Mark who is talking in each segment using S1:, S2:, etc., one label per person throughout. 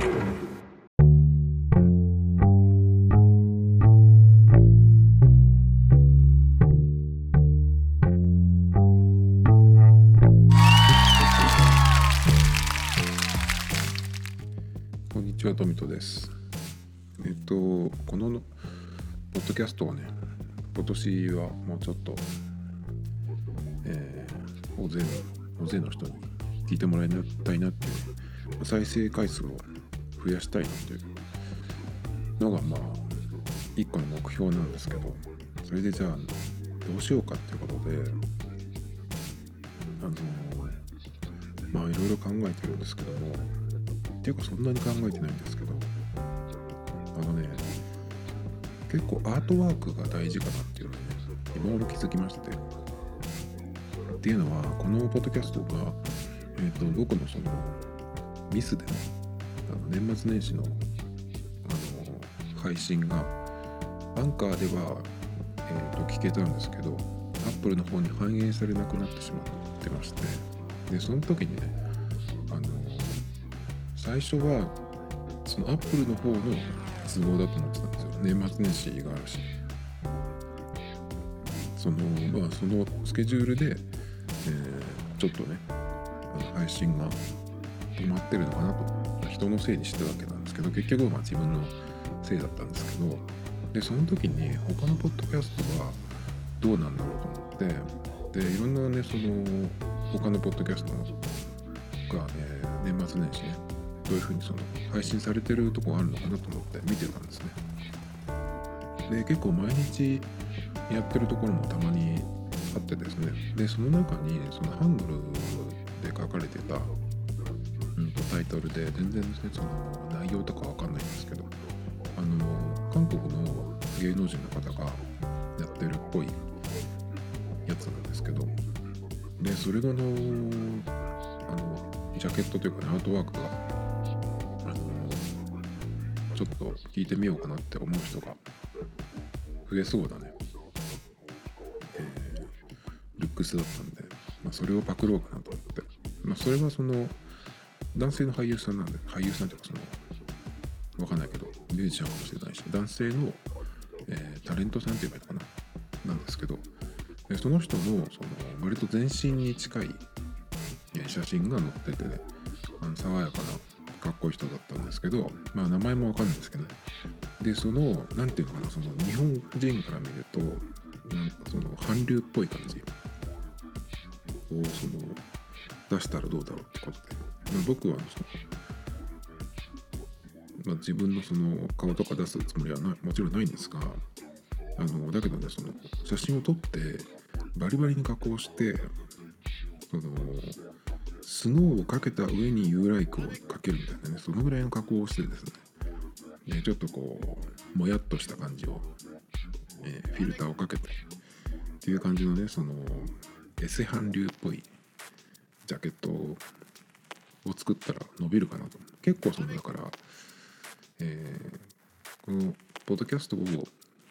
S1: こんにちは、トミトです。えっと、このポッドキャストはね、今年はもうちょっと、えー大勢の、大勢の人に聞いてもらいたいなっていう、再生回数を増やしたいなという。のが、まあ、一個の目標なんですけど、それでじゃあ、どうしようかっていうことで、あの、まあ、いろいろ考えてるんですけども、っていうかそんなに考えてないんですけどあのね結構アートワークが大事かなっていうのにね今頃気づきまして。てっていうのはこのポッドキャストが、えー、と僕のそのミスでねあの年末年始のあの配信がアンカーでは、えー、と聞けたんですけどアップルの方に反映されなくなってしまってましてでその時にねあの最初はそのアップルの方の都合だと思ってたんですよ。年末年始があるし。そのまあそのスケジュールで、えーちょっとねあの配信が止まってるのかなと。人のせいにしてたわけなんですけど結局まあ自分のせいだったんですけどでその時に他のポッドキャストはどうなんだろうと思ってでいろんなねその他のポッドキャストが、ね、年末年始ねどういうふうにその配信されてるとこあるのかなと思って見てたんですね。で結構毎日やってるところもたまにあってですねでその中にそのハンドルで書かれてた、タイトルで全然ですねその内容とかわかんないんですけどあの韓国の芸能人の方がやってるっぽいやつなんですけどでそれがのあのジャケットというかねアートワークがあのちょっと聞いてみようかなって思う人が増えそうだね、えールックスだったんで、まあ、それをパクろうかなと思って、まあ、それはその男性の俳優さんなんで俳優さんっていうかそのわかんないけどミュージシャンかもしれないし男性の、えータレントさんって言えばいいのかな？なんですけどでその人のその割と全身に近い写真が載っててねあの爽やかなかっこいい人だったんですけどまあ名前もわかんないんですけどね。でその何ていうのかな？その日本人から見るとなんかその韓流っぽい感じをその出したらどうだろうってことで、僕は、まあ、自分のその顔とか出すつもりはなもちろんないんですがあのだけどねその写真を撮ってバリバリに加工してそのスノーをかけた上に U ライクをかけるみたいなねそのぐらいの加工をしてですねでちょっとこうもやっとした感じを、えーフィルターをかけてっていう感じのねそのエセ韓流っぽいジャケットをを作ったら伸びるかなと。結構そのだから、えーこのポッドキャストを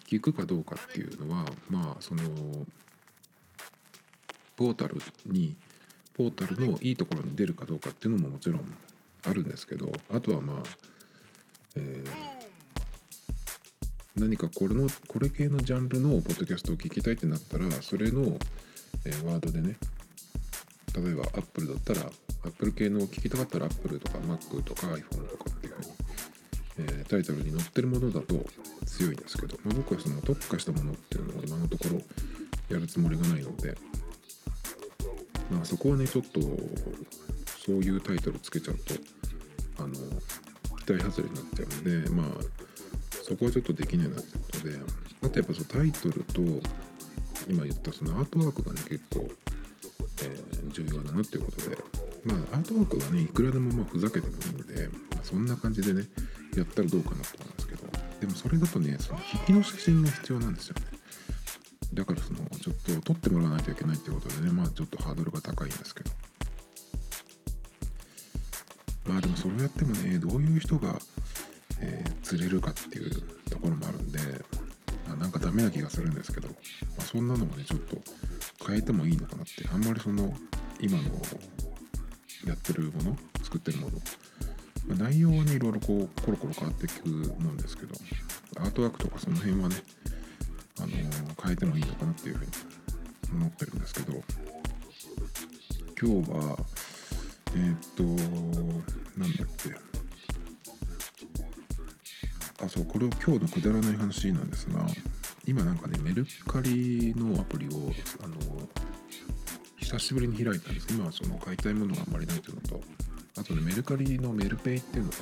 S1: 聞くかどうかっていうのはまあそのポータルにポータルのいいところに出るかどうかっていうのももちろんあるんですけどあとはまあ、えー何かこれのこれ系のジャンルのポッドキャストを聞きたいってなったらそれの、えーワードでね例えば Apple だったら Apple 系の聞きたかったら Apple とか Mac とか iPhone とかっていうふうに、えータイトルに載ってるものだと強いんですけど、まあ、僕はその特化したものっていうのを今のところやるつもりがないので、まあ、そこはねちょっとそういうタイトルつけちゃうとあの期待外れになっちゃうんでまあそこはちょっとできないなってことであとやっぱそのタイトルと今言ったそのアートワークがね結構、えー重要だなっていうことでまあアートワークはねいくらでもまあふざけてもいいので、まあそんな感じでねやったらどうかなと思うんですけどでもそれだとねその引きの写真が必要なんですよね。だからそのちょっと撮ってもらわないといけないってことでねまあちょっとハードルが高いんですけど。まあでもそれをやってもねどういう人が、えー釣れるかっていうところもあるんであなんかダメな気がするんですけど、まあ、そんなのもねちょっと変えてもいいのかなってあんまりその今のやってるもの作ってるもの。まあ内容はねいろいろこうコロコロ変わっていくもんですけどアートワークとかその辺はね、あのー、変えてもいいのかなっていうふうに思ってるんですけど今日はえー、っとなんだっけ。あそうこれを今日のくだらない話なんですが今なんかねメルカリのアプリをあの久しぶりに開いたんです。今はその買いたいものがあんまりないというのとあとねメルカリのメルペイっていうのが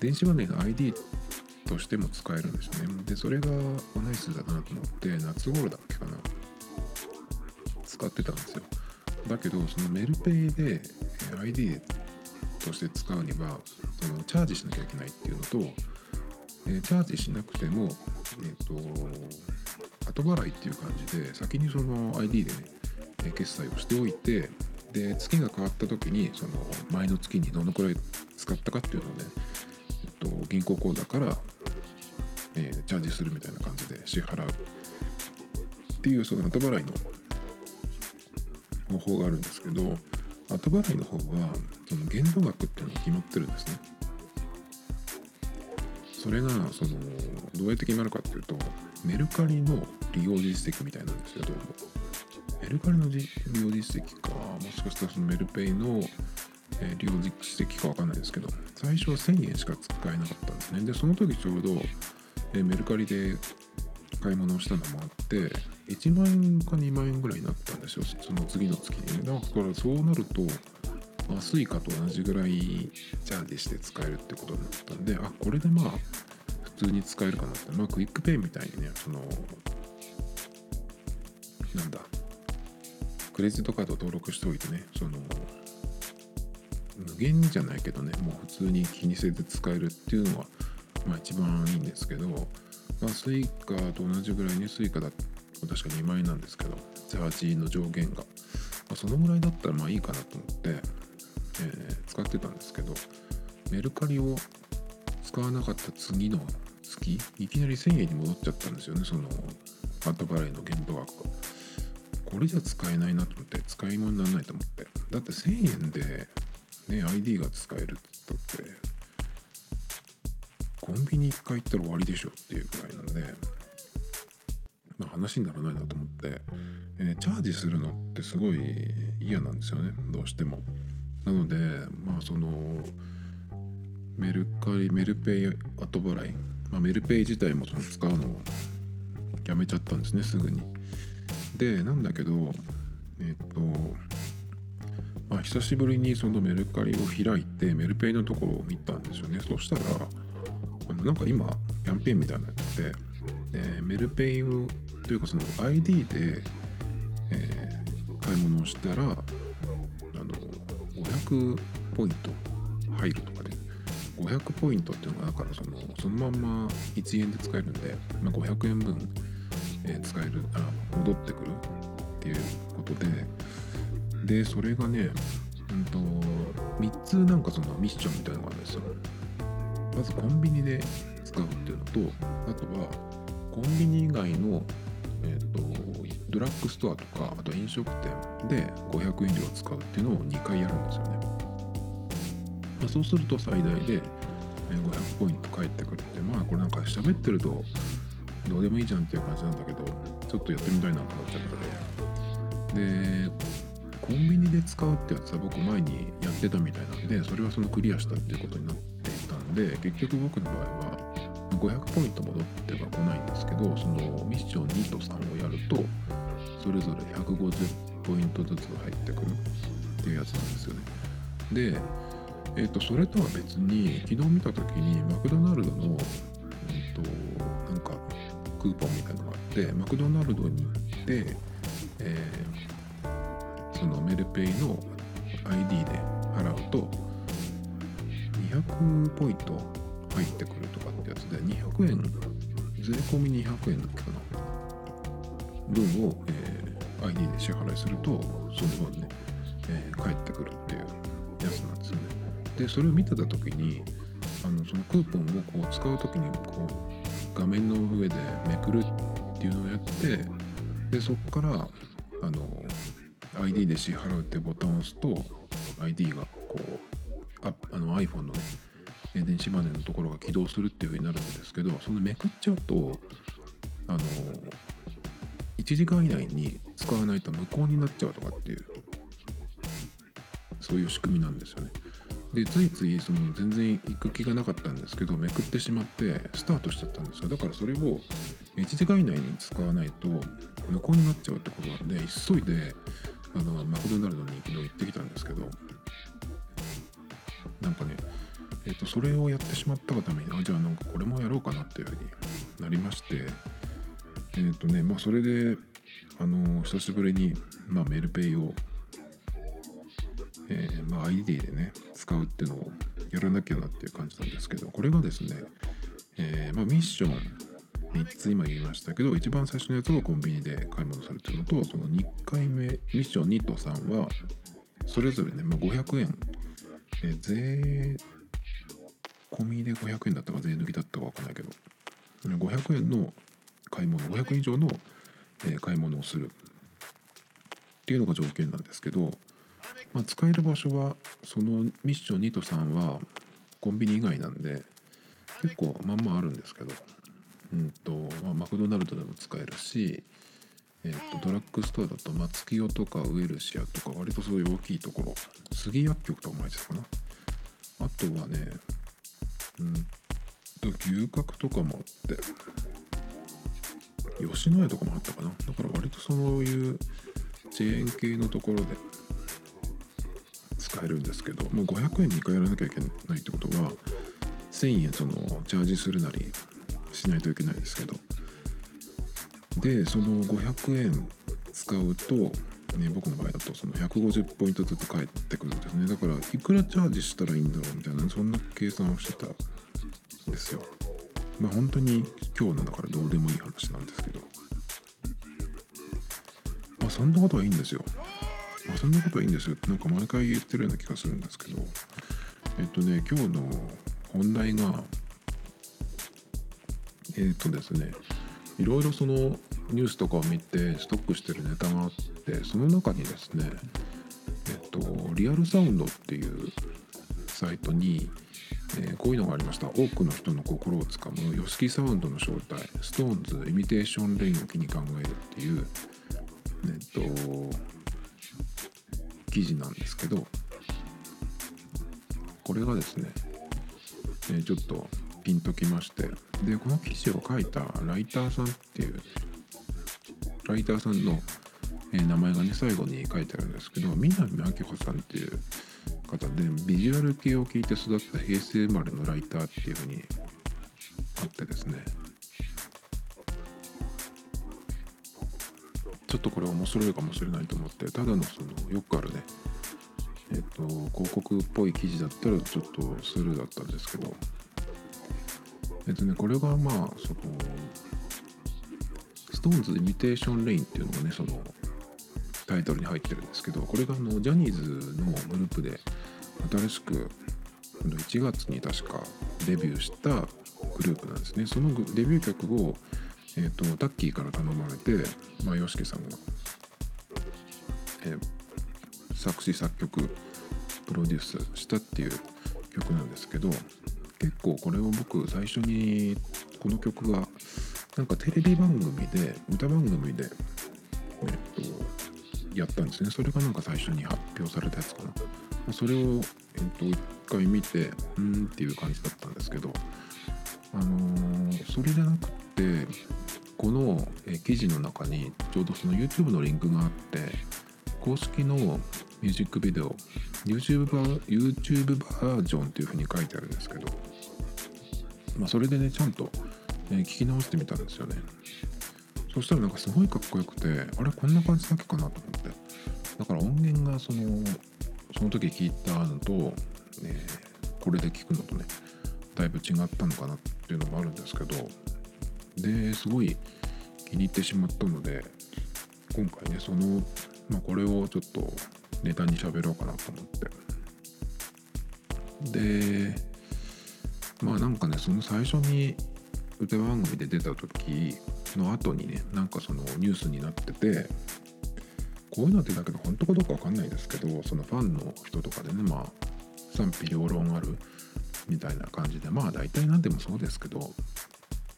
S1: 電子マネーの ID としても使えるんですね。でそれがナイスだなと思って夏頃だっけかな。使ってたんですよ。だけどそのメルペイで ID として使うにはそのチャージしなきゃいけないっていうのと、えチャージしなくても、えーと、後払いっていう感じで先にその ID でね決済をしておいてで月が変わった時にその前の月にどのくらい使ったかっていうのをね、えっと、銀行口座から、えー、チャージするみたいな感じで支払うっていうその後払いの方法があるんですけど後払いの方はその限度額っていうのが決まってるんですね。それがそのどうやって決まるかっていうとメルカリの利用実績みたいなんですよどうも。メルカリの利用実績か。もしかしたらそのメルペイのえ利用実績か分かんないですけど。最初は1000円しか使えなかったんですね。でその時ちょうどえメルカリで買い物をしたのもあって1万円か2万円ぐらいになったんですよ。その次の月に。だからそうなるとまあ、スイカと同じぐらいチャージして使えるってことになったんであこれでまあ普通に使えるかなって。まあクイックペイみたいにねそのなんだクレジットカード登録しておいてねその無限にじゃないけどねもう普通に気にせず使えるっていうのはまあ一番いいんですけどまあ、スイカと同じぐらいにスイカだと確か2万円なんですけどチャージの上限が、まあ、そのぐらいだったらまあいいかなと思って、えー、使ってたんですけどメルカリを使わなかった次の月いきなり1000円に戻っちゃったんですよねその後払いの限度額が。これじゃ使えないなと思って使い物にならないと思ってだって1000円でね ID が使えるって言ったってコンビニ1回行ったら終わりでしょっていうくらいなので、まあ、話にならないなと思って、えー、チャージするのってすごい嫌なんですよねどうしても。なのでまあそのメルカリメルペイ後払い、まあ、メルペイ自体もその使うのをやめちゃったんですねすぐに。でなんだけどえっ、とまあ久しぶりにそのメルカリを開いてメルペイのところを見たんですよね。そしたらなんか今キャンペーンみたいなのやってて、えメルペイをというかその ID で、えー、買い物をしたらあの500ポイント入るとかで500ポイントっていうのがだからそのそのまんま1円で使えるんで、まあ、500円分、え、使えるあ戻ってくるっていうことで。でそれがねうんと3つなんかそのミッションみたいなのがあるんですよ。まずコンビニで使うっていうのとあとはコンビニ以外の、えーと、ドラッグストアとかあと飲食店で500円以上使うっていうのを2回やるんですよね、まあ、そうすると最大で500ポイント返ってくるってまあこれなんか喋ってるとどうでもいいじゃんっていう感じなんだけどちょっとやってみたいなと思っちゃったで。でコンビニで使うってやつは僕前にやってたみたいなんでそれはそのクリアしたっていうことになっていたんで結局僕の場合は500ポイント戻っては来ないんですけどそのミッション2と3をやるとそれぞれ150ポイントずつ入ってくるっていうやつなんですよね。でえっ、ー、とそれとは別に昨日見た時にマクドナルドのえっ、ー、とクーポンみたいなのがあってマクドナルドに行ってえー、そのメルペイの ID で払うと200ポイント入ってくるとかってやつで200円税込み200円だっけかな分を、えー、ID で支払いするとその分ね、えー、返ってくるっていうやつなんですよね。でそれを見てた時にあのそのクーポンをこう使う時にこう画面の上でめくるっていうのをやってでそこからあの ID で支払うってボタンを押すと ID がこうああの iPhone のね電子マネーのところが起動するっていう風になるんですけどそのめくっちゃうとあの1時間以内に使わないと無効になっちゃうとかっていうそういう仕組みなんですよね。でついついその全然行く気がなかったんですけどめくってしまってスタートしちゃったんですよ。だからそれを1時間以内に使わないと無効になっちゃうってことなんで急いであのマクドナルドに昨日行ってきたんですけどなんかねえっ、ー、とそれをやってしまったがためにあじゃあなんかこれもやろうかなっていうふうになりましてえっ、ー、とねまあそれであの久しぶりに、まあ、メルペイをえー、まあ、ID でね使うっていうのをやらなきゃなっていう感じなんですけどこれがですね、えー、まあ、ミッション3つ今言いましたけど一番最初のやつをコンビニで買い物されてるのとその2回目ミッション2と3はそれぞれね、まあ、500円、えー、税込みで500円だったか税抜きだったか分かんないけど500円の買い物500円以上の、え買い物をするっていうのが条件なんですけどまあ、使える場所はそのミッション2と3はコンビニ以外なんで結構まんまあるんですけど、うんとまあ、マクドナルドでも使えるし、えー、とドラッグストアだと松清とかウエルシアとか割とそういう大きいところ杉薬局とかも入ってたかな。あとはねうんと牛角とかもあって吉野家とかもあったかな。だから割とそういうチェーン系のところで使えるんですけどもう500円2回やらなきゃいけないってことは1000円そのチャージするなりしないといけないですけど。でその500円使うと、ね、僕の場合だとその150ポイントずつ返ってくるんですね。だからいくらチャージしたらいいんだろうみたいなそんな計算をしてたんですよ。まあ本当に今日なんだからどうでもいい話なんですけど。まあそんなことはいいんですよ、そんなことはいいんですよ。なんか毎回言ってるような気がするんですけど。えっとね今日の本題がえっとですねいろいろそのニュースとかを見てストックしてるネタがあってその中にですねえっとリアルサウンドっていうサイトに、えー、こういうのがありました。多くの人の心をつかむ YOSHIKI サウンドの正体 SixTONES イミテーションレインを気に考えるっていうえっと記事なんですけどこれがですね、え、ちょっとピンときましてでこの記事を書いたライターさんっていうライターさんの、え、名前がね最後に書いてあるんですけど南明穂さんっていう方でビジュアル系を聞いて育った平成生まれのライターっていうふうにあってですねちょっとこれ面白いかもしれないと思ってただのそのよくあるねえっ、と広告っぽい記事だったらちょっとスルーだったんですけどえっ、とねこれがまあその SixTONES イミテーションレインっていうのがねそのタイトルに入ってるんですけどこれがあのジャニーズのグループで新しく1月に確かデビューしたグループなんですね。そのデビュー曲をえーと、タッキーから頼まれて、まあ、YOSHIKI さんが、えー、作詞作曲プロデュースしたっていう曲なんですけど結構これを僕最初にこの曲がなんかテレビ番組で歌番組で、えーと、やったんですね。それがなんか最初に発表されたやつかな。それを、えーと、一回見てうんっていう感じだったんですけどあのー、それじゃなくてでこの記事の中にちょうどその YouTube のリンクがあって公式のミュージックビデオ YouTube バ YouTube バージョンっていうふうに書いてあるんですけど、まあ、それでねちゃんと、聞き直してみたんですよね。そしたらなんかすごいかっこよくてあれこんな感じだっけかなと思って。だから音源がそのその時聞いたのと、えー、これで聞くのとねだいぶ違ったのかなっていうのもあるんですけどですごい気に入ってしまったので今回ねその、まあ、これをちょっとネタに喋ろうかなと思って。でまあなんかねその最初に歌番組で出た時の後にねなんかそのニュースになっててこういうのってだけど本当かどうかわかんないですけどそのファンの人とかでねまあ賛否両論あるみたいな感じでまあ大体何でもそうですけど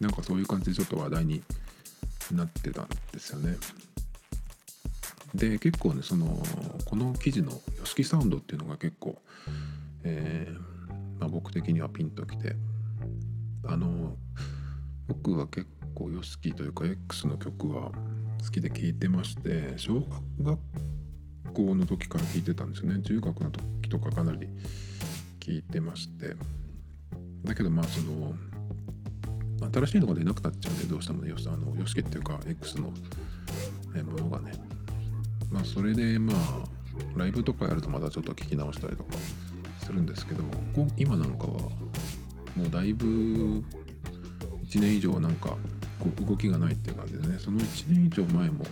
S1: なんかそういう感じでちょっと話題になってたんですよね。で結構ねそのこの記事の YOSHIKI サウンドっていうのが結構、えーまあ、僕的にはピンときてあの僕は結構 YOSHIKI というか X の曲は好きで聴いてまして小学校の時から聴いてたんですよね中学の時とかかなり聴いてましてだけどまあその新しいのが出なくなっちゃうんでどうしてもねよしあのヨシケっていうか X のものがね。まあそれでまあライブとかやるとまたちょっと聞き直したりとかするんですけど今なんかはもうだいぶ1年以上なんか動きがないっていう感じでね。その1年以上前も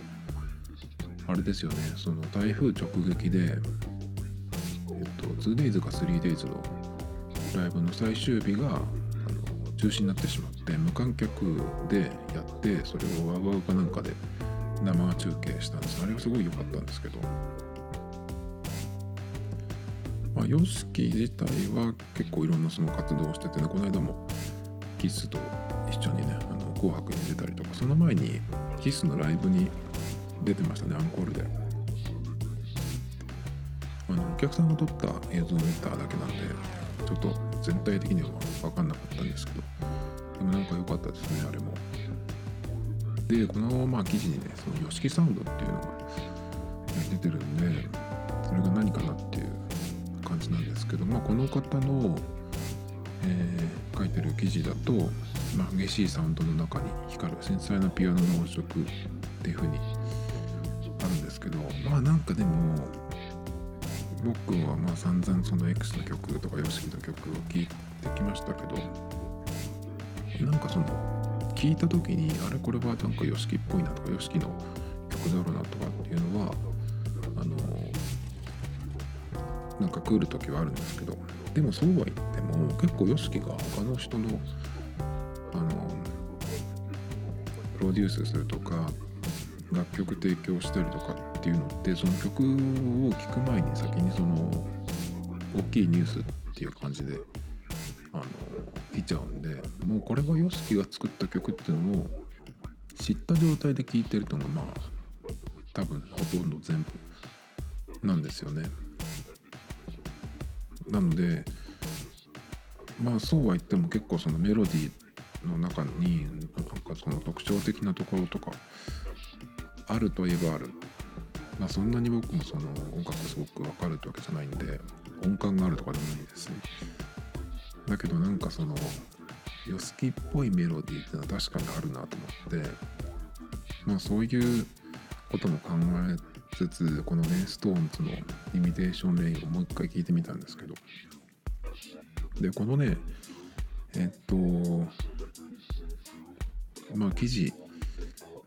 S1: あれですよね。その台風直撃でえっと 2days か 3days のライブの最終日が中止になってしまって無観客でやってそれをワウワウかなんかで生中継したんです。あれはすごい良かったんですけど。まあ YOSHIKI 自体は結構いろんなその活動をしててねこの間もキスと一緒にねあの紅白に出たりとかその前にキスのライブに出てましたねアンコールで。あのお客さんが撮った映像を見ただけなんでちょっと全体的には分かんなかったんですけど。でもなんか良かったですねあれも。でこのまあ記事にねその YOSHIKI サウンドっていうのが出てるんでそれが何かなっていう感じなんですけどまあこの方の、えー、書いてる記事だと、まあ、激しいサウンドの中に光る繊細なピアノの音色っていう風にあるんですけどまあなんかでも僕はまあ散々その X の曲とか YOSHIKI の曲を聴いてきましたけどなんかその聞いた時にあれこれはなんか YOSHIKI っぽいなとか YOSHIKI の曲だろうなとかっていうのはあのなんか来る時はあるんですけどでもそうは言っても結構 YOSHIKI が他の人のあのプロデュースするとか楽曲提供したりとかっていうのってその曲を聴く前に先にその大きいニュースっていう感じであの来ちゃうんでもうこれが YOSHIKI が作った曲っていうのを知った状態で聴いてるのがまあ多分ほとんど全部なんですよね。なのでまあそうは言っても結構そのメロディーの中になんかその特徴的なところとかあるといえばあるまあそんなに僕もその音楽すごくわかるってわけじゃないんで音感があるとかでもないですねだけどなんかそのヨスキっぽいメロディーっていうのは確かにあるなと思ってまあそういうことも考えつつこのね SixTONES の「イミテーション・レイン」をもう一回聴いてみたんですけど。でこのねえっとまあ記事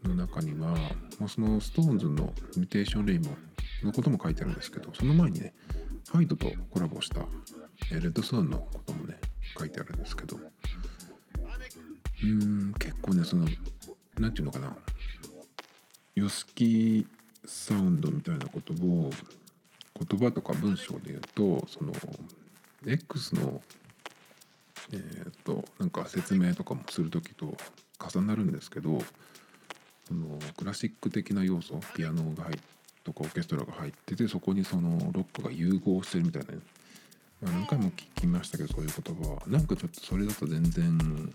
S1: の中には、まあ、その SixTONES の「イミテーション・レイン」のことも書いてあるんですけどその前にねファイトとコラボしたレッドスワンのこと書いてあるんですけど。うん結構ねその何て言うのかな。y o s サウンドみたいなことを言葉とか文章で言うとその X のえー、っとなんか説明とかもする時と重なるんですけどそのクラシック的な要素ピアノが入とかオーケストラが入っててそこにそのロックが融合してるみたいな、何回も聞きましたけどそういう言葉は。なんかちょっとそれだと全然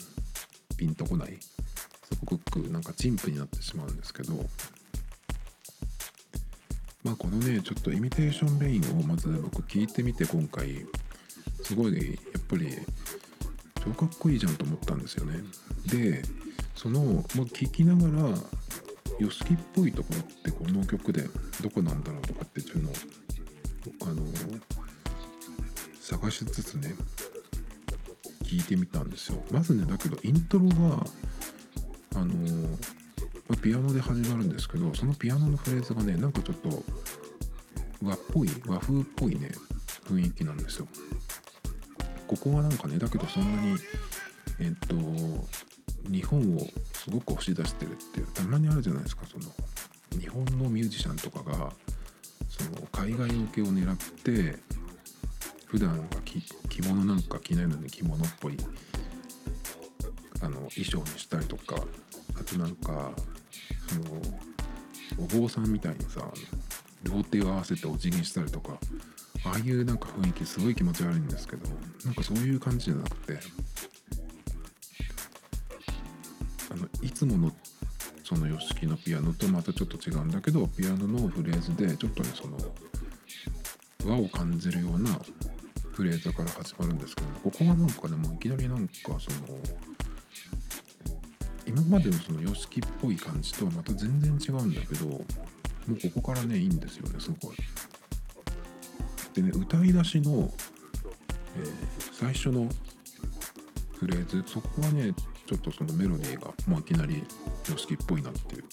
S1: ピンとこない。すごくなんか陳腐になってしまうんですけど。まあこのねちょっとイミテーションレインをまず僕聞いてみて今回すごいやっぱり超かっこいいじゃんと思ったんですよね。でその、まあ、聞きながら YOSHIKI っぽいところってこの曲でどこなんだろうとかっていうのをあの探しつつね聞いてみたんですよ。まずねだけどイントロがあのま、ピアノで始まるんですけどそのピアノのフレーズがねなんかちょっと和っぽい和風っぽいね雰囲気なんですよ。ここはなんかねだけどそんなにえっと日本をすごく押し出してるっていうたまにあるじゃないですかその日本のミュージシャンとかがその海外向けを狙って普段は着着物なんか着ないのに着物っぽいあの衣装にしたりとかあとなんかそのお坊さんみたいにさ両手を合わせてお辞儀したりとかああいうなんか雰囲気すごい気持ち悪いんですけどなんかそういう感じじゃなくてあのいつものその YOSHIKI のピアノとまたちょっと違うんだけどピアノのフレーズでちょっとねその和を感じるようなフレーズから始まるんですけどここがなんかねもういきなりなんかその今までのその YOSHIKI っぽい感じとはまた全然違うんだけどもうここからねいいんですよねすごい。でね歌い出しの、えー、最初のフレーズそこはねちょっとそのメロディーがもういきなり YOSHIKI っぽいなっていう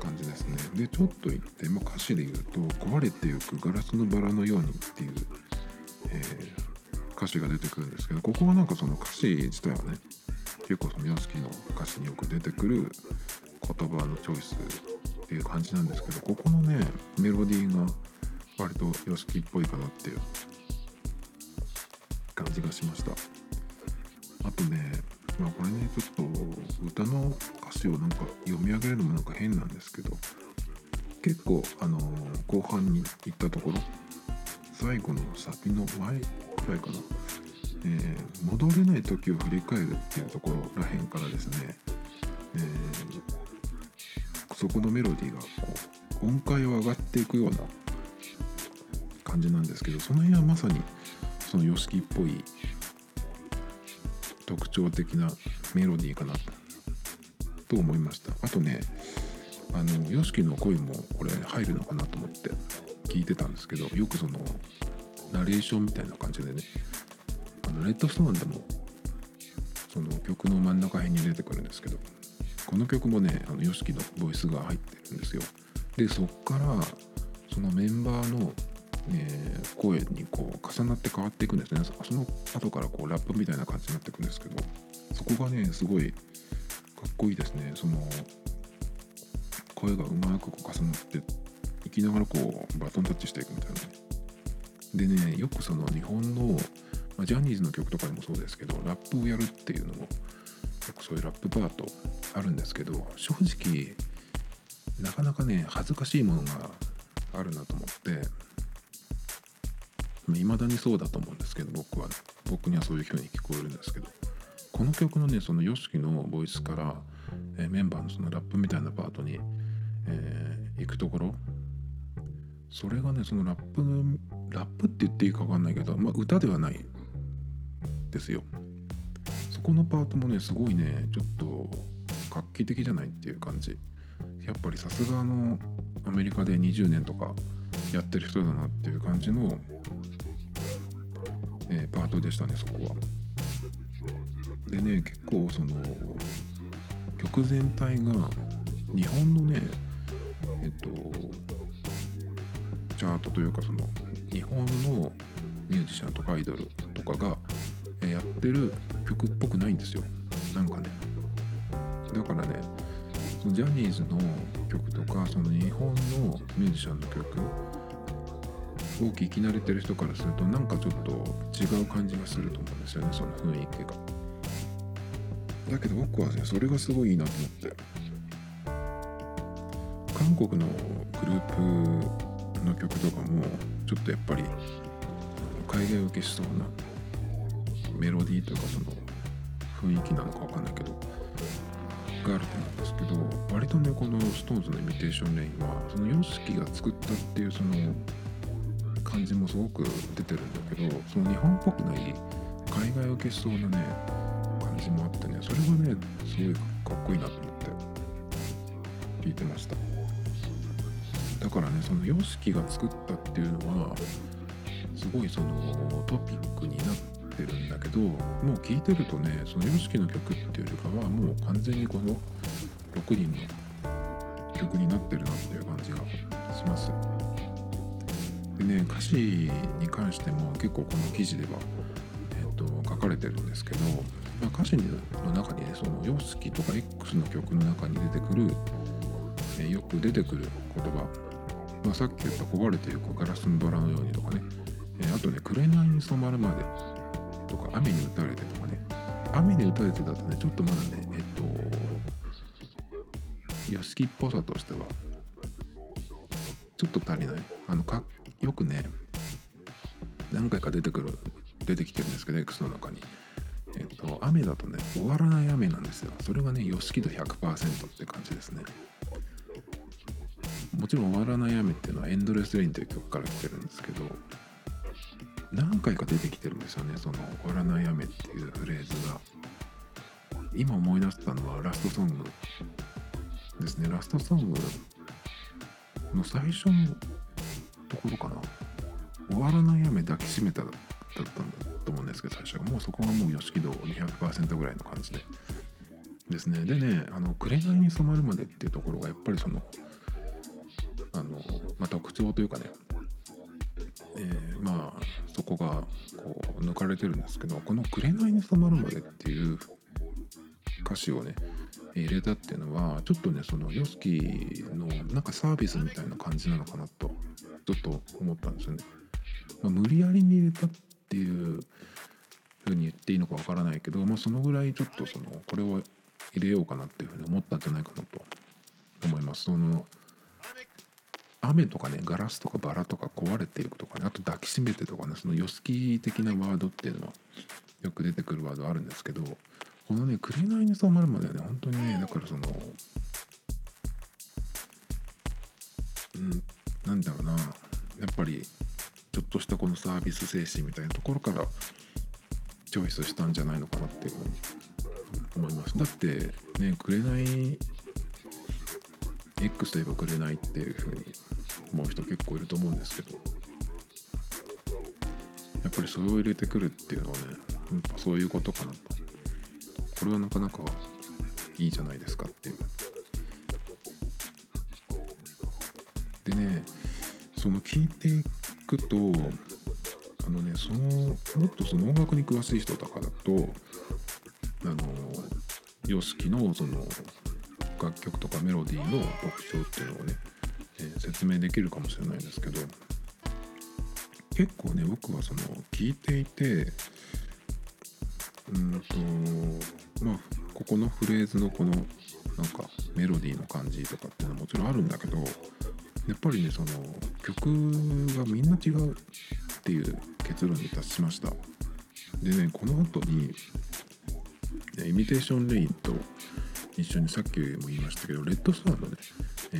S1: 感じですねでちょっと言って、まあ、歌詞で言うと「壊れてゆくガラスのバラのように」っていう、えー、歌詞が出てくるんですけどここはなんかその歌詞自体はね結構その YOSHIKI の歌詞によく出てくる言葉のチョイスっていう感じなんですけどここのねメロディーが割と YOSHIKI っぽいかなっていう感じがしました。あとねまあこれねちょっと歌の歌詞をなんか読み上げるのもなんか変なんですけど結構あの後半に行ったところ最後のサビの前くらいかな、えー、戻れない時を振り返るっていうところらへんからですね、えー、そこのメロディーがこう音階を上がっていくような感じなんですけどその辺はまさにその YOSHIKI っぽい特徴的なメロディーかな。と思いました。あとねあの YOSHIKI の声もこれ入るのかなと思って。聞いてたんですけどよくそのナレーションみたいな感じでねあのレッドストーンでもその曲の真ん中辺に出てくるんですけどこの曲もねあの YOSHIKI のボイスが入ってるんですよ。でそっからそのメンバーのえー、声にこう重なって変わっていくんですね。その後からこうラップみたいな感じになっていくんですけどそこがねすごいかっこいいですね。その声がうまくこう重なってきながらこうバトンタッチしていくみたいなでねよくその日本の、まあ、ジャニーズの曲とかでもそうですけどラップをやるっていうのもよくそういうラップパートあるんですけど正直なかなかね恥ずかしいものがあるなと思っていまだにそうだと思うんですけど僕は、ね、僕にはそういう風に聞こえるんですけど。この曲のねその YOSHIKI のボイスから、え、メンバーのそのラップみたいなパートに、えー、行くところそれがねそのラップラップって言っていいか分かんないけど、まあ、歌ではないですよそこのパートもねすごいねちょっと画期的じゃないっていう感じやっぱりさすがのアメリカで20年とかやってる人だなっていう感じのえー、パートでしたねそこは。でね結構その曲全体が日本のねえっとチャートというかその日本のミュージシャンとかアイドルとかがやってる曲っぽくないんですよ。なんかね。だからねそのジャニーズの曲とかその日本のミュージシャンの曲を聞き慣れてる人からするとなんかちょっと違う感じがすると思うんですよねその雰囲気が。だけど僕はねそれがすごいいいなと思って。韓国のグループの曲とかもちょっとやっぱり海外受けしそうなメロディーというかその雰囲気なのかわかんないけどがあると思うんですけど割とねこの SixTONES のイミテーションレインはその YOSHIKI が作ったっていうその感じもすごく出てるんだけどその日本っぽくない海外受けしそうなね感じもあってねそれがねすごいかっこいいなと思って聞いてました。だからねその YOSHIKI が作ったっていうのはすごいそのトピックになってるんだけどもう聞いてるとねその YOSHIKI の曲っていうよりかはもう完全にこの6人の曲になってるなっていう感じがします。でね歌詞に関しても結構この記事では、えーと、書かれてるんですけど、まあ、歌詞の中にねその YOSHIKI とか X の曲の中に出てくる、え、よく出てくる言葉、まあ、さっき言った壊れていくガラスのドラのようにとかね、えーあとね「紅に染まるまで」とか「雨に打たれて」とかね。雨に打たれてだとねちょっとまだねえっと屋敷っぽさとしてはちょっと足りない。あのかよくね何回か出てくる出てきてるんですけど X の中に。えっと雨だとね終わらない雨なんですよ。それがねヨシキ度100%って感じですね。もちろん終わらない雨っていうのはエンドレスレインという曲から来てるんですけど何回か出てきてるんですよねその終わらない雨っていうフレーズが。今思い出したのはラストソングですね。ラストソングの最初のところかな終わらない雨抱きしめただったんだと思うんですけど最初はもうそこがもう吉木度200%ぐらいの感じで。ですね。でね「あの紅に染まるまで」っていうところがやっぱりその、まあ、特徴というかね、えーまあそこがこう抜かれてるんですけどこの「紅に染まるまで」っていう歌詞をね入れたっていうのはちょっとねその YOSHIKI のなんかサービスみたいな感じなのかなとちょっと思ったんですよね。まあ、無理やりに入れたっていうふうに言っていいのかわからないけど、まあ、そのぐらいちょっとそのこれを入れようかなっていうふうに思ったんじゃないかなと思います。その雨とかねガラスとかバラとか壊れていくとかねあと抱きしめてとかねそのヨスキ的なワードっていうのはよく出てくるワードあるんですけどこのね「紅に染まるまで」はね本当にねだからそのうんなんだろうなやっぱりちょっとしたこのサービス精神みたいなところからチョイスしたんじゃないのかなっていうふうに思います。だってね「紅 X といえば紅っていうふうに思う人結構いると思うんですけどやっぱりそれを入れてくるっていうのはねやっぱそういうことかなと。これはなかなかいいじゃないですかっていう。でねその聞いていくとあのねそのもっとその音楽に詳しい人とかだとあの YOSHIKI のその楽曲とかメロディーの特徴っていうのをね、えー説明できるかもしれないですけど結構ね僕はその聞いていてうんとまあここのフレーズのこのなんかメロディーの感じとかっていうのはもちろんあるんだけどやっぱりねその曲がみんな違うっていう結論に達しました。でねこの後にイミテーションレインと一緒にさっきも言いましたけどレッドスターのね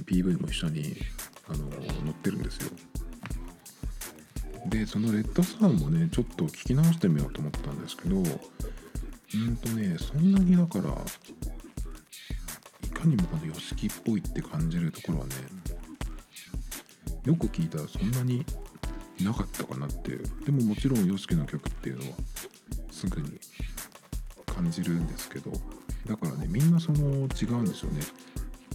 S1: PV も一緒にあの載ってるんですよ。でそのレッドスターもねちょっと聞き直してみようと思ったんですけどうんとねそんなにだからいかにもこの YOSHIKI っぽいって感じるところはねよく聞いたらそんなになかったかなっていう。でももちろん YOSHIKI の曲っていうのはすぐに感じるんですけどだからねみんなその違うんですよね。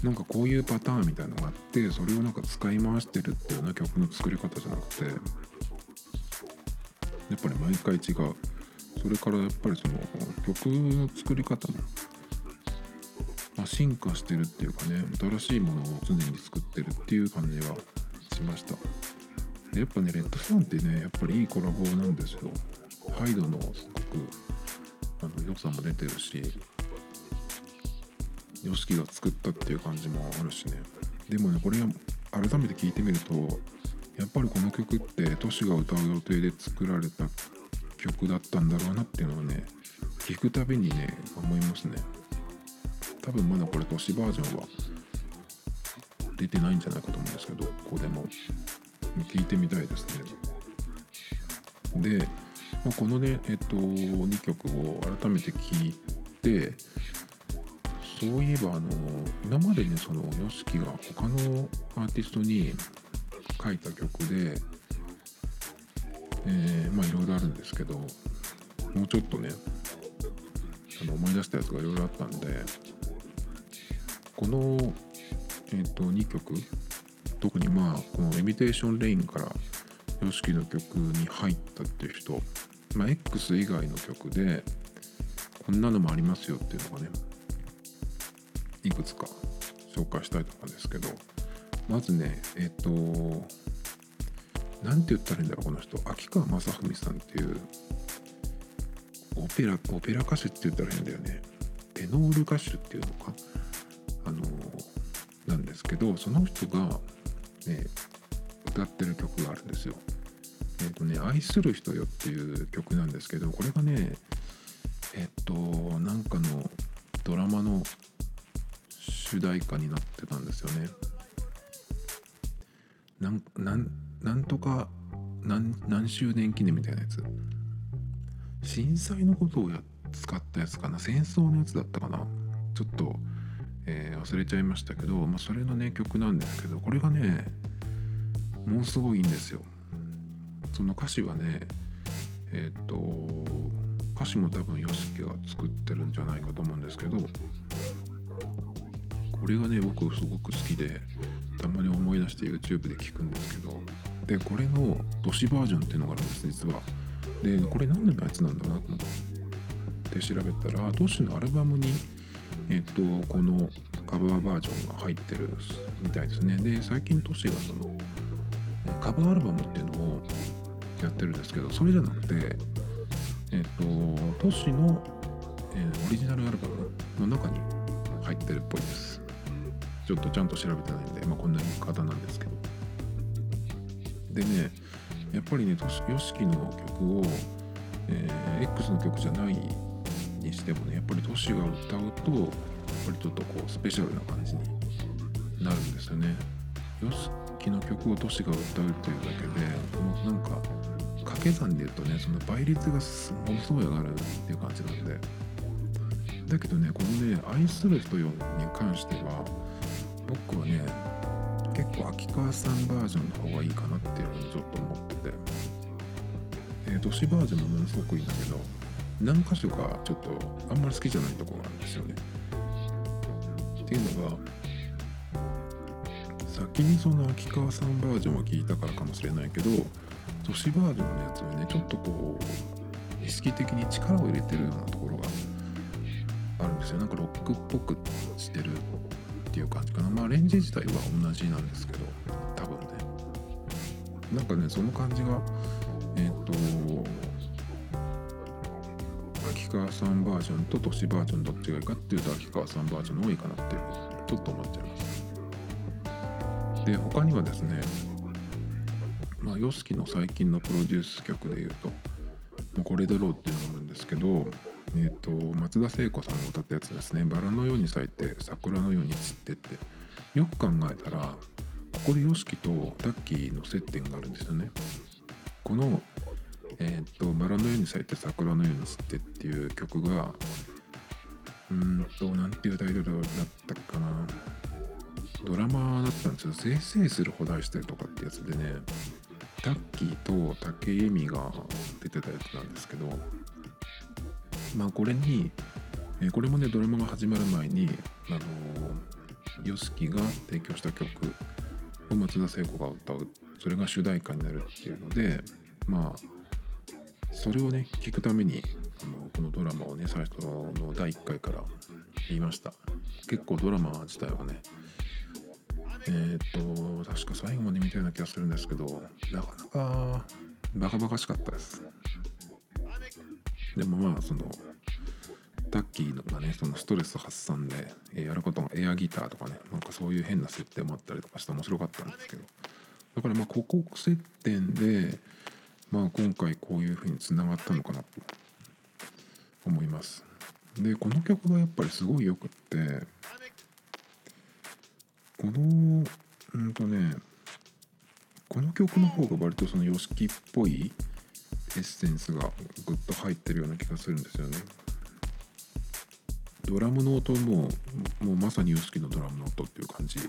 S1: なんかこういうパターンみたいなのがあってそれをなんか使い回してるっていうような曲の作り方じゃなくてやっぱり毎回違う。それからやっぱりその曲の作り方も、まあ、進化してるっていうかね新しいものを常に作ってるっていう感じはしました。でやっぱねレッドさんってねやっぱりいいコラボなんですよ。ハイドのすごくあの良さも出てるしよしきが作ったっていう感じもあるしね。でもねこれ改めて聞いてみるとやっぱりこの曲ってトシが歌う予定で作られた曲だったんだろうなっていうのをね聞くたびにね思いますね。多分まだこれトシバージョンは出てないんじゃないかと思うんですけどここでも。聞いてみたいですね。で、まあ、このねえっと2曲を改めて聞いてそういえばあの今までねその YOSHIKI が他のアーティストに書いた曲でえーまあいろいろあるんですけどもうちょっとねあの思い出したやつがいろいろあったんでこの、えー、と2曲特にまあこの「イミテーション・レイン」から YOSHIKI の曲に入ったっていう人、まあ、X 以外の曲でこんなのもありますよっていうのがねいくつか紹介したいと思うんですけどまずねえっ、となんて言ったらいいんだろうこの人。秋川雅史さんっていうオペラオペラ歌手って言ったらいいんだよね。テノール歌手っていうのか？あのなんですけどその人が、ね、歌ってる曲があるんですよ。えっ、とね「愛する人よ」っていう曲なんですけどこれがねえっ、となんかのドラマの主題歌になってたんですよね。なんなんなんとか何何周年記念みたいなやつ。震災のことをや使ったやつかな。戦争のやつだったかな。ちょっと、えー、忘れちゃいましたけど、まあ、それのね曲なんですけどこれがねものすごいいいんですよ。その歌詞はねえっ、と歌詞も多分 YOSHIKI が作ってるんじゃないかと思うんですけどこれがね僕すごく好きでたまに思い出して YouTube で聞くんですけどでこれの都市バージョンっていうのがあるんです実は。でこれ何年のやつなんだろうなと思って。調べたら都市のアルバムにえっとこのカバーバージョンが入ってるみたいですね。で最近都市がそのカバーアルバムっていうのをやってるんですけどそれじゃなくてえっと都市の、えー、オリジナルアルバムの中に入ってるっぽいです。ちょっとちゃんと調べてないんで、まあ、こんな言い方なんですけど。でねやっぱりね YOSHIKI の曲を、えー、X の曲じゃないにしてもねやっぱりトシが歌うとやっぱりちょっとこうスペシャルな感じになるんですよね。YOSHIKI の曲をトシが歌うというだけでもうなんか掛け算で言うとねその倍率がものすごい上がるっていう感じなんで。だけどねこのね愛する人よに関しては僕はね結構秋川さんバージョンの方がいいかなっていうふうにちょっと思ってて、えー、都市バージョンもものすごくいいんだけど何箇所かちょっとあんまり好きじゃないとこがあるんですよね。っていうのが先にその秋川さんバージョンを聞いたからかもしれないけど都市バージョンのやつはねちょっとこう意識的に力を入れてるようなところがあるんですよなんかロックっぽくしてるっていう感じかな。まあレンジ自体は同じなんですけど多分ね。なんかねその感じがえっ、ー、と秋川さんバージョンと都市バージョンどっちがいいかっていうと秋川さんバージョンの多いかなってちょっと思っちゃいます。で他にはですねまあ YOSHIKI の最近のプロデュース曲で言うと「これだろう」っていうのがあるんですけどえっ、ー、と松田聖子さんが歌ったやつですね「バラのように咲いて桜のように散って」って。よく考えたらここで YOSHIKI とタッキーの接点があるんですよね。このえっ、ー、と「バラのように咲いて桜のように散って」っていう曲がうんと何ていうタイトルだったかな。ドラマだったんですよ「せいせいするほど愛してる」とかってやつでねタッキーと武井美が出てたやつなんですけどまあこれに、えー、これもねドラマが始まる前にあの YOSHIKI が提供した曲を松田聖子が歌う。それが主題歌になるっていうのでまあそれをね聞くためにあのこのドラマをね最初の第1回から言いました。結構ドラマ自体はねえっ、と確か最後まで見たような気がするんですけどなかなかバカバカしかったです。でもまあそのタッキーのがねそのストレス発散で、やることがエアギターとかねなんかそういう変な設定もあったりとかして面白かったんですけど。だからまあここ接点でまあ今回こういうふうにつながったのかなと。思います。でこの曲がやっぱりすごいよくってこのうんとねこの曲の方が割とその YOSHIKI っぽいエッセンスがグッと入ってるような気がするんですよね。ドラムの音ももうまさに YOSHIKI のドラムの音っていう感じ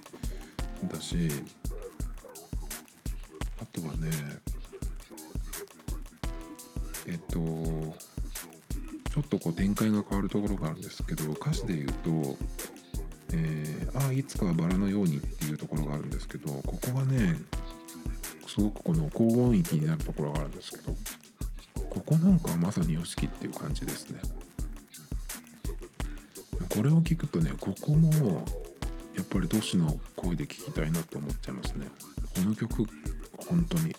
S1: だしあとはねえっとちょっとこう展開が変わるところがあるんですけど歌詞で言うと「えー、ああいつかはバラのように」っていうところがあるんですけどここがねすごくこの高音域になるところがあるんですけどここなんかはまさに YOSHIKI っていう感じですね。これを聞くとねここもやっぱり都市の声で聞きたいなと思っちゃいますね。この曲本当に。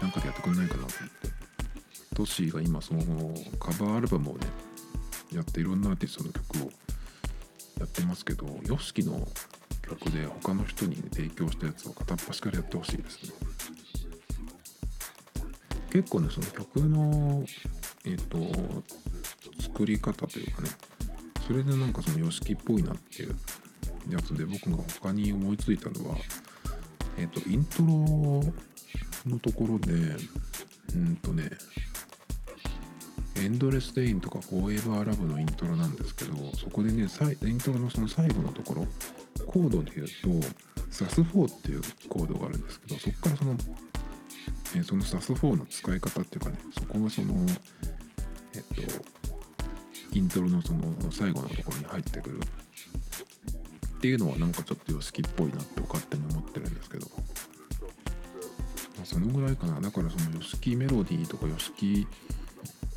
S1: なんかでやってくんないかなと思って。トシが今そのカバーアルバムをねやっていろんなアーティストの曲をやってますけど YOSHIKI の曲で他の人に、ね、提供したやつを片っ端からやってほしいですね。結構ねその曲のえっ、と作り方というかねそれでなんかその YOSHIKI っぽいなっていうやつで僕が他に思いついたのはえっ、とイントロのところでうんとねエンドレス・デインとかフォーエバー・ラブのイントロなんですけどそこでねイントロのその最後のところコードで言うと SAS4 っていうコードがあるんですけどそこからその、えー、その SAS4 の使い方っていうかねそこがそのえっとイントロのその最後のところに入ってくる。っていうのはなんかちょっと YOSHIKI っぽいなって勝手に思ってるんですけど、まあ、そのぐらいかな。だからその YOSHIKI メロディーとか YOSHIKI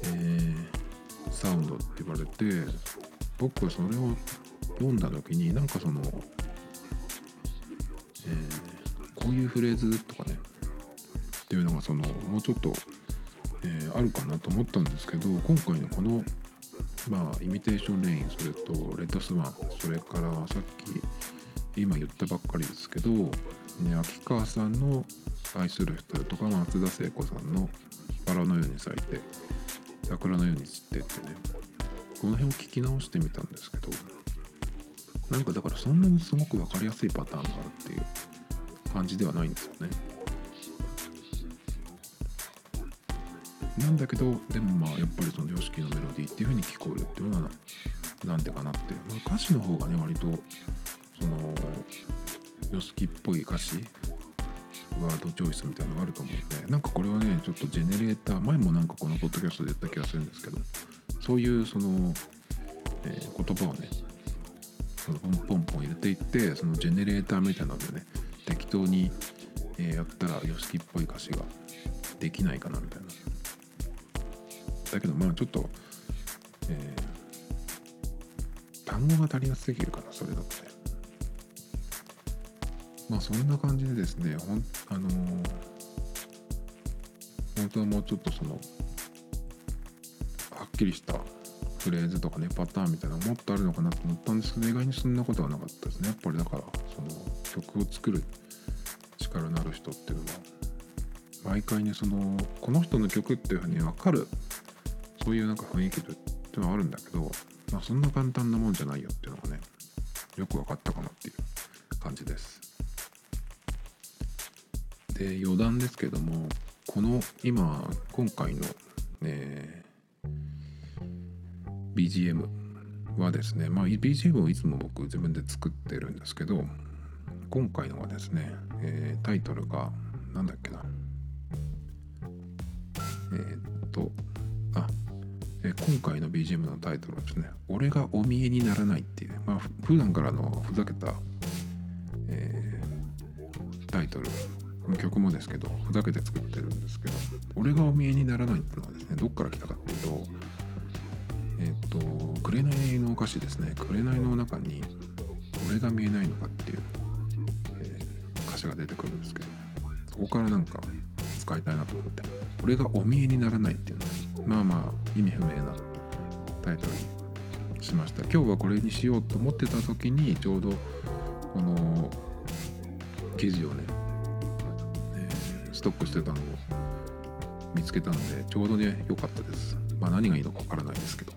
S1: えー、サウンドって言われて僕はそれを読んだ時になんかその、えー、こういうフレーズとかねっていうのがそのもうちょっと、えー、あるかなと思ったんですけど今回のこのまあイミテーションレインそれとレッドスワンそれからさっき今言ったばっかりですけど、ね、秋川さんの愛する人とか松田聖子さんのバラのように咲いて桜のように散ってってねこの辺を聞き直してみたんですけどなんかだからそんなにすごく分かりやすいパターンがあるっていう感じではないんですよね。なんだけどでもまあやっぱりその YOSHIKI のメロディーっていう風に聞こえるっていうのはなんでかなって、まあ、歌詞の方がね割とその YOSHIKI っぽい歌詞ワードチョイスみたいなのがあると思うんでなんかこれはねちょっとジェネレーター前もなんかこのポッドキャストで言った気がするんですけどそういうその、えー、言葉をねそのポンポンポン入れていってそのジェネレーターみたいなのでね適当に、えー、やったら YOSHIKI っぽい歌詞ができないかなみたいな。だけどまあちょっと、えー、単語が足りなすぎるかなそれだとね。まあそんな感じでですねほんあのー、本当はもうちょっとそのはっきりしたフレーズとかねパターンみたいなのもっとあるのかなと思ったんですけど意外にそんなことはなかったですね。やっぱりだからその曲を作る力のある人っていうのは毎回ねそのこの人の曲っていうふうに分かるそういうなんか雰囲気っていうのはあるんだけど、まあ、そんな簡単なもんじゃないよっていうのがねよく分かったかなっていう感じです。で余談ですけどもこの今今回の、ね、BGM はですねまあ BGM をいつも僕自分で作ってるんですけど今回のはですね、えー、タイトルが何だっけな。えー、っとあ、え、今回の BGM のタイトルはですね「俺がお見えにならない」っていう、まあ普段からのふざけた、えー、タイトル曲もですけどふざけて作ってるんですけど俺がお見えにならないっていうのはですねどっから来たかっていうとえっ、と「紅の歌詞ですね「紅の中に俺が見えないのか」っていう、えー、歌詞が出てくるんですけどそこからなんか使いたいなと思って「俺がお見えにならない」っていうのはまあまあ意味不明なタイトルにしました。今日はこれにしようと思ってた時にちょうどこの記事をねストックしてたのを見つけたのでちょうどね良かったです。まあ何がいいのかわからないですけど。